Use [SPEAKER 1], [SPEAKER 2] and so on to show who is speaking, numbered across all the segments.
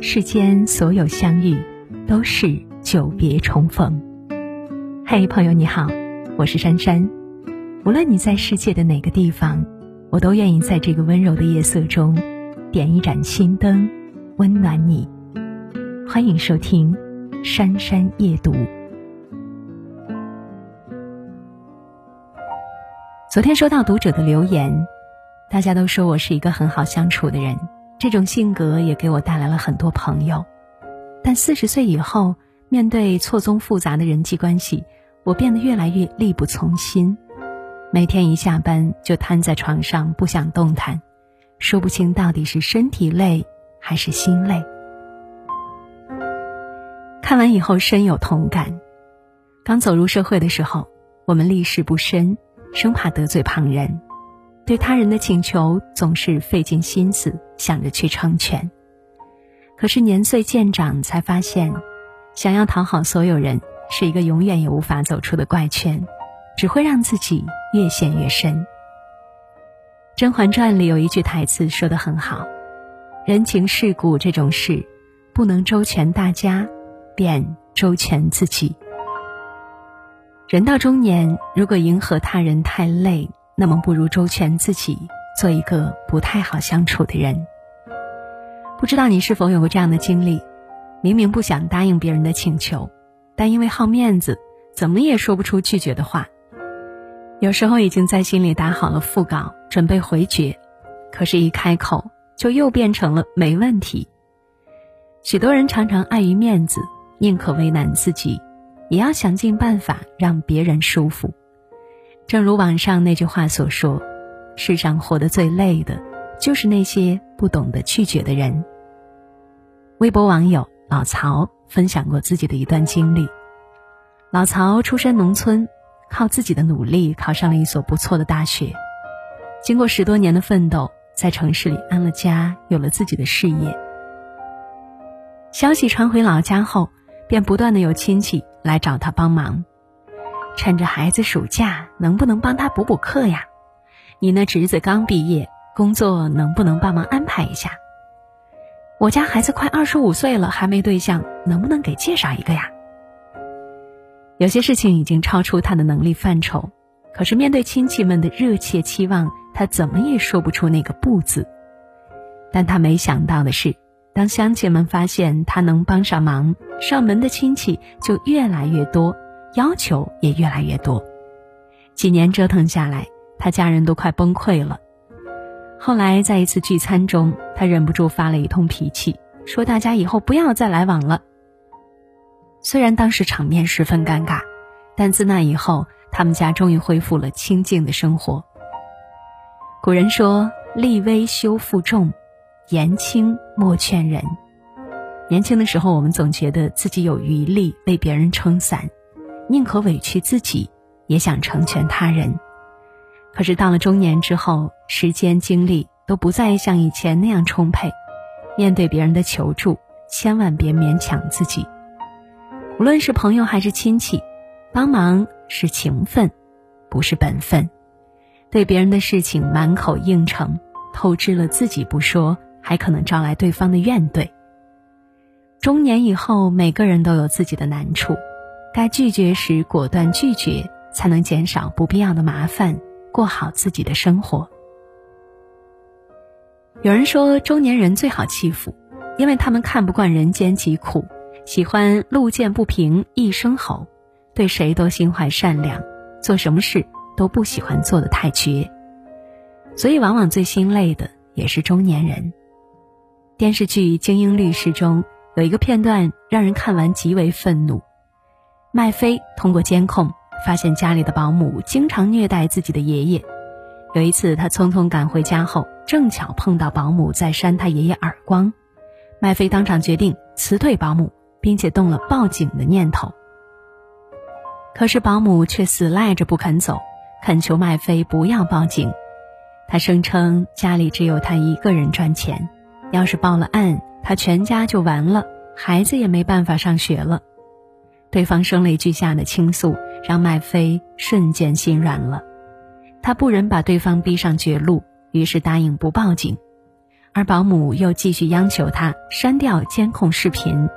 [SPEAKER 1] 世间所有相遇，都是久别重逢。嘿，朋友你好，我是珊珊。无论你在世界的哪个地方，我都愿意在这个温柔的夜色中，点一盏心灯，温暖你。欢迎收听《珊珊夜读》。昨天收到读者的留言，大家都说我是一个很好相处的人。这种性格也给我带来了很多朋友，但四十岁以后，面对错综复杂的人际关系，我变得越来越力不从心。每天一下班就瘫在床上不想动弹，说不清到底是身体累还是心累。看完以后深有同感。刚走入社会的时候，我们立世不深，生怕得罪旁人。对他人的请求总是费尽心思想着去成全，可是年岁渐长才发现，想要讨好所有人是一个永远也无法走出的怪圈，只会让自己越陷越深。《甄嬛传》里有一句台词说的很好：“人情世故这种事，不能周全大家，便周全自己。”人到中年，如果迎合他人太累。那么不如周全自己，做一个不太好相处的人。不知道你是否有过这样的经历？明明不想答应别人的请求，但因为好面子，怎么也说不出拒绝的话。有时候已经在心里打好了腹稿，准备回绝，可是，一开口就又变成了没问题。许多人常常碍于面子，宁可为难自己，也要想尽办法让别人舒服。正如网上那句话所说：“世上活得最累的，就是那些不懂得拒绝的人。”微博网友老曹分享过自己的一段经历。老曹出身农村，靠自己的努力考上了一所不错的大学。经过十多年的奋斗，在城市里安了家，有了自己的事业。消息传回老家后，便不断的有亲戚来找他帮忙。趁着孩子暑假，能不能帮他补补课呀？你那侄子刚毕业，工作能不能帮忙安排一下？我家孩子快二十五岁了，还没对象，能不能给介绍一个呀？有些事情已经超出他的能力范畴，可是面对亲戚们的热切期望，他怎么也说不出那个“不”字。但他没想到的是，当乡亲们发现他能帮上忙，上门的亲戚就越来越多。要求也越来越多，几年折腾下来，他家人都快崩溃了。后来在一次聚餐中，他忍不住发了一通脾气，说大家以后不要再来往了。虽然当时场面十分尴尬，但自那以后，他们家终于恢复了清静的生活。古人说：“立威修负重，言轻莫劝人。”年轻的时候，我们总觉得自己有余力为别人撑伞。宁可委屈自己，也想成全他人。可是到了中年之后，时间精力都不再像以前那样充沛，面对别人的求助，千万别勉强自己。无论是朋友还是亲戚，帮忙是情分，不是本分。对别人的事情满口应承，透支了自己不说，还可能招来对方的怨怼。中年以后，每个人都有自己的难处。该拒绝时果断拒绝，才能减少不必要的麻烦，过好自己的生活。有人说，中年人最好欺负，因为他们看不惯人间疾苦，喜欢路见不平一声吼，对谁都心怀善良，做什么事都不喜欢做的太绝，所以往往最心累的也是中年人。电视剧《精英律师》中有一个片段，让人看完极为愤怒。麦飞通过监控发现家里的保姆经常虐待自己的爷爷。有一次，他匆匆赶回家后，正巧碰到保姆在扇他爷爷耳光。麦飞当场决定辞退保姆，并且动了报警的念头。可是保姆却死赖着不肯走，恳求麦飞不要报警。他声称家里只有他一个人赚钱，要是报了案，他全家就完了，孩子也没办法上学了。对方声泪俱下的倾诉，让麦飞瞬间心软了。他不忍把对方逼上绝路，于是答应不报警。而保姆又继续央求他删掉监控视频。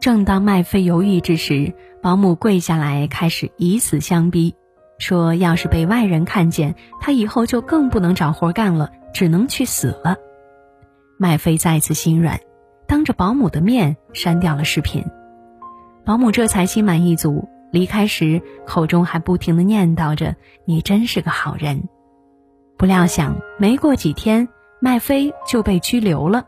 [SPEAKER 1] 正当麦飞犹豫之时，保姆跪下来开始以死相逼，说要是被外人看见，他以后就更不能找活干了，只能去死了。麦飞再次心软，当着保姆的面删掉了视频。保姆这才心满意足，离开时口中还不停的念叨着：“你真是个好人。”不料想没过几天，麦飞就被拘留了。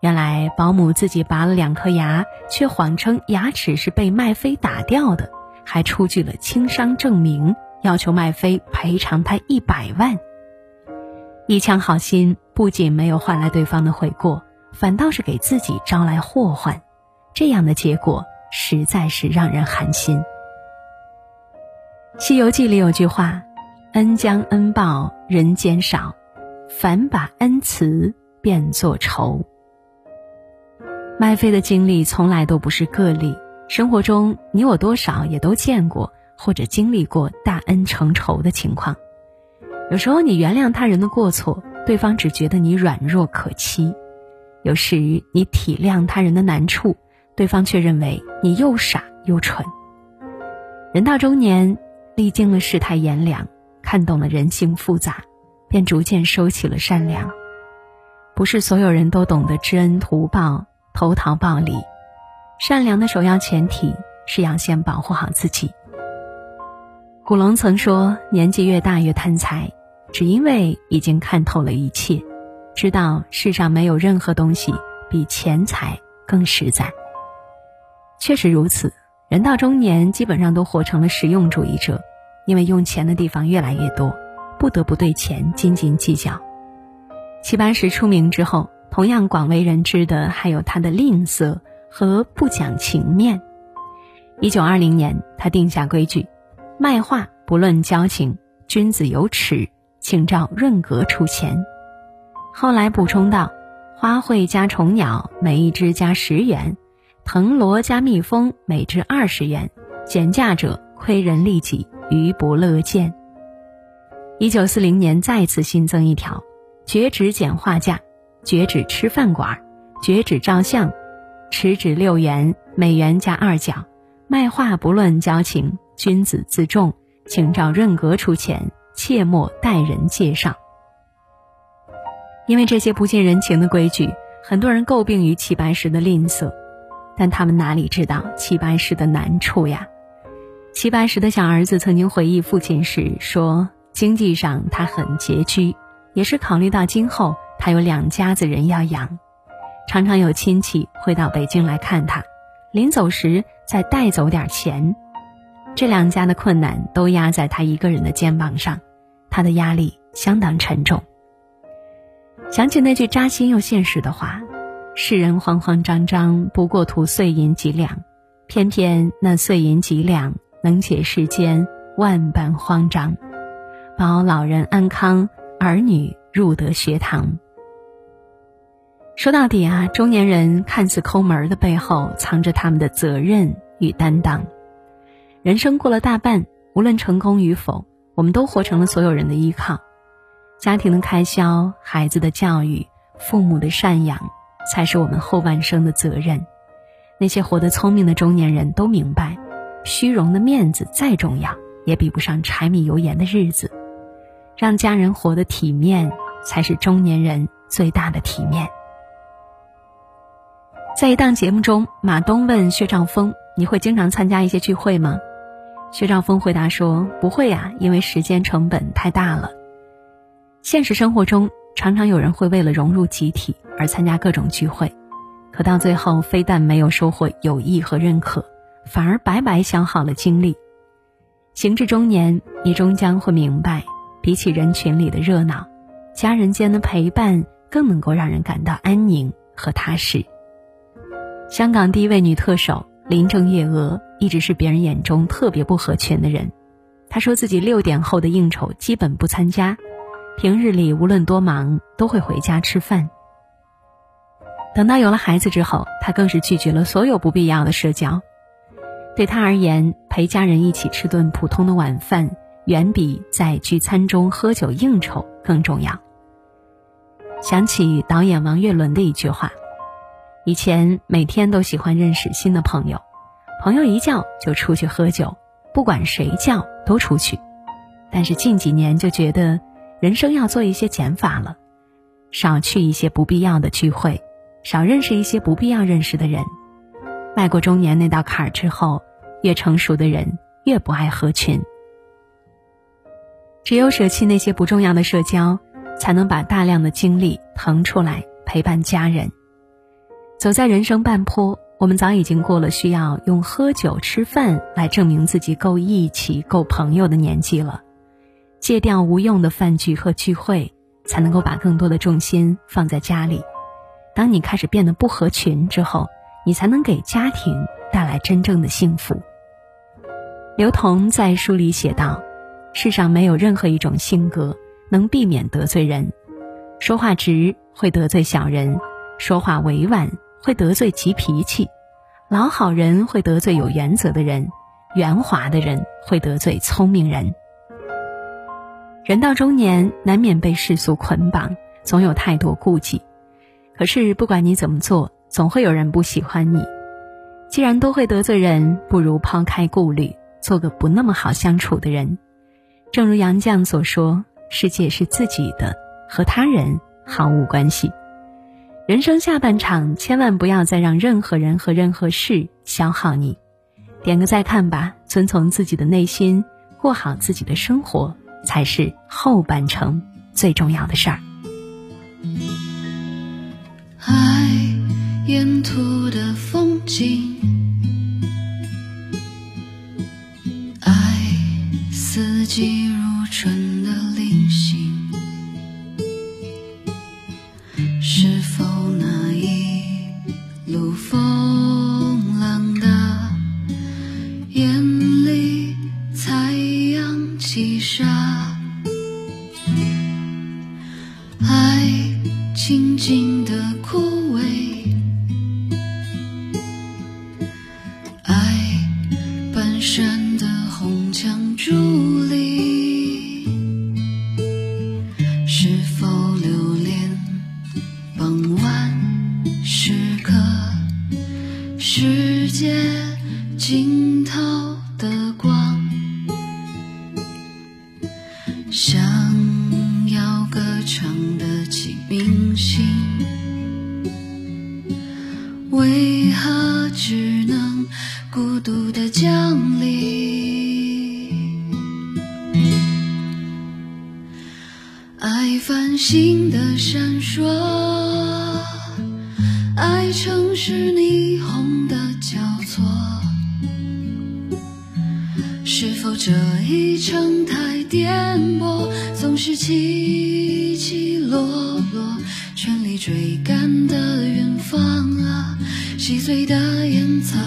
[SPEAKER 1] 原来保姆自己拔了两颗牙，却谎称牙齿是被麦飞打掉的，还出具了轻伤证明，要求麦飞赔偿他一百万。一腔好心不仅没有换来对方的悔过，反倒是给自己招来祸患，这样的结果实在是让人寒心。《西游记》里有句话。恩将恩报人间少，反把恩慈变作仇。麦飞的经历从来都不是个例，生活中你我多少也都见过或者经历过大恩成仇的情况。有时候你原谅他人的过错，对方只觉得你软弱可欺；有时你体谅他人的难处，对方却认为你又傻又蠢。人到中年，历经了世态炎凉。看懂了人性复杂，便逐渐收起了善良。不是所有人都懂得知恩图报、投桃报李。善良的首要前提是要先保护好自己。古龙曾说：“年纪越大越贪财，只因为已经看透了一切，知道世上没有任何东西比钱财更实在。”确实如此，人到中年，基本上都活成了实用主义者。因为用钱的地方越来越多，不得不对钱斤斤计较。齐白石出名之后，同样广为人知的还有他的吝啬和不讲情面。一九二零年，他定下规矩：卖画不论交情，君子有耻，请照润格出钱。后来补充道：花卉加虫鸟，每一只加十元；藤萝加蜜蜂，每只二十元。减价者亏人利己。余不乐见。一九四零年再次新增一条：绝止减画价，绝止吃饭馆，绝止照相，持纸六元，每元加二角。卖画不论交情，君子自重，请照润格出钱，切莫待人介绍。因为这些不近人情的规矩，很多人诟病于齐白石的吝啬，但他们哪里知道齐白石的难处呀？齐白石的小儿子曾经回忆父亲时说：“经济上他很拮据，也是考虑到今后他有两家子人要养，常常有亲戚会到北京来看他，临走时再带走点钱。这两家的困难都压在他一个人的肩膀上，他的压力相当沉重。想起那句扎心又现实的话：世人慌慌张张，不过图碎银几两，偏偏那碎银几两。”能解世间万般慌张，保老人安康，儿女入得学堂。说到底啊，中年人看似抠门的背后，藏着他们的责任与担当。人生过了大半，无论成功与否，我们都活成了所有人的依靠。家庭的开销、孩子的教育、父母的赡养，才是我们后半生的责任。那些活得聪明的中年人都明白。虚荣的面子再重要，也比不上柴米油盐的日子。让家人活得体面，才是中年人最大的体面。在一档节目中，马东问薛兆丰：“你会经常参加一些聚会吗？”薛兆丰回答说：“不会呀，因为时间成本太大了。”现实生活中，常常有人会为了融入集体而参加各种聚会，可到最后，非但没有收获友谊和认可。反而白白消耗了精力。行至中年，你终将会明白，比起人群里的热闹，家人间的陪伴更能够让人感到安宁和踏实。香港第一位女特首林郑月娥一直是别人眼中特别不合群的人。她说自己六点后的应酬基本不参加，平日里无论多忙都会回家吃饭。等到有了孩子之后，他更是拒绝了所有不必要的社交。对他而言，陪家人一起吃顿普通的晚饭，远比在聚餐中喝酒应酬更重要。想起导演王岳伦的一句话：以前每天都喜欢认识新的朋友，朋友一叫就出去喝酒，不管谁叫都出去。但是近几年就觉得，人生要做一些减法了，少去一些不必要的聚会，少认识一些不必要认识的人。迈过中年那道坎儿之后，越成熟的人越不爱合群。只有舍弃那些不重要的社交，才能把大量的精力腾出来陪伴家人。走在人生半坡，我们早已经过了需要用喝酒吃饭来证明自己够义气、够朋友的年纪了。戒掉无用的饭局和聚会，才能够把更多的重心放在家里。当你开始变得不合群之后，你才能给家庭带来真正的幸福。刘同在书里写道：“世上没有任何一种性格能避免得罪人，说话直会得罪小人，说话委婉会得罪急脾气，老好人会得罪有原则的人，圆滑的人会得罪聪明人。”人到中年，难免被世俗捆绑，总有太多顾忌。可是不管你怎么做，总会有人不喜欢你。既然都会得罪人，不如抛开顾虑，做个不那么好相处的人。正如杨绛所说：“世界是自己的，和他人毫无关系。”人生下半场，千万不要再让任何人和任何事消耗你。点个再看吧，遵从自己的内心，过好自己的生活。才是后半程最重要的事儿。
[SPEAKER 2] 爱沿途的风景，静静的枯萎，爱半山的红墙伫立，是否留恋傍晚时刻，世界尽头的光，想要歌唱的起。明星，为何只能孤独的降临？爱繁星的闪烁，爱城市霓虹的交错，是否这一程太颠簸，总是起起落？落，全力追赶的远方啊，细碎的烟草。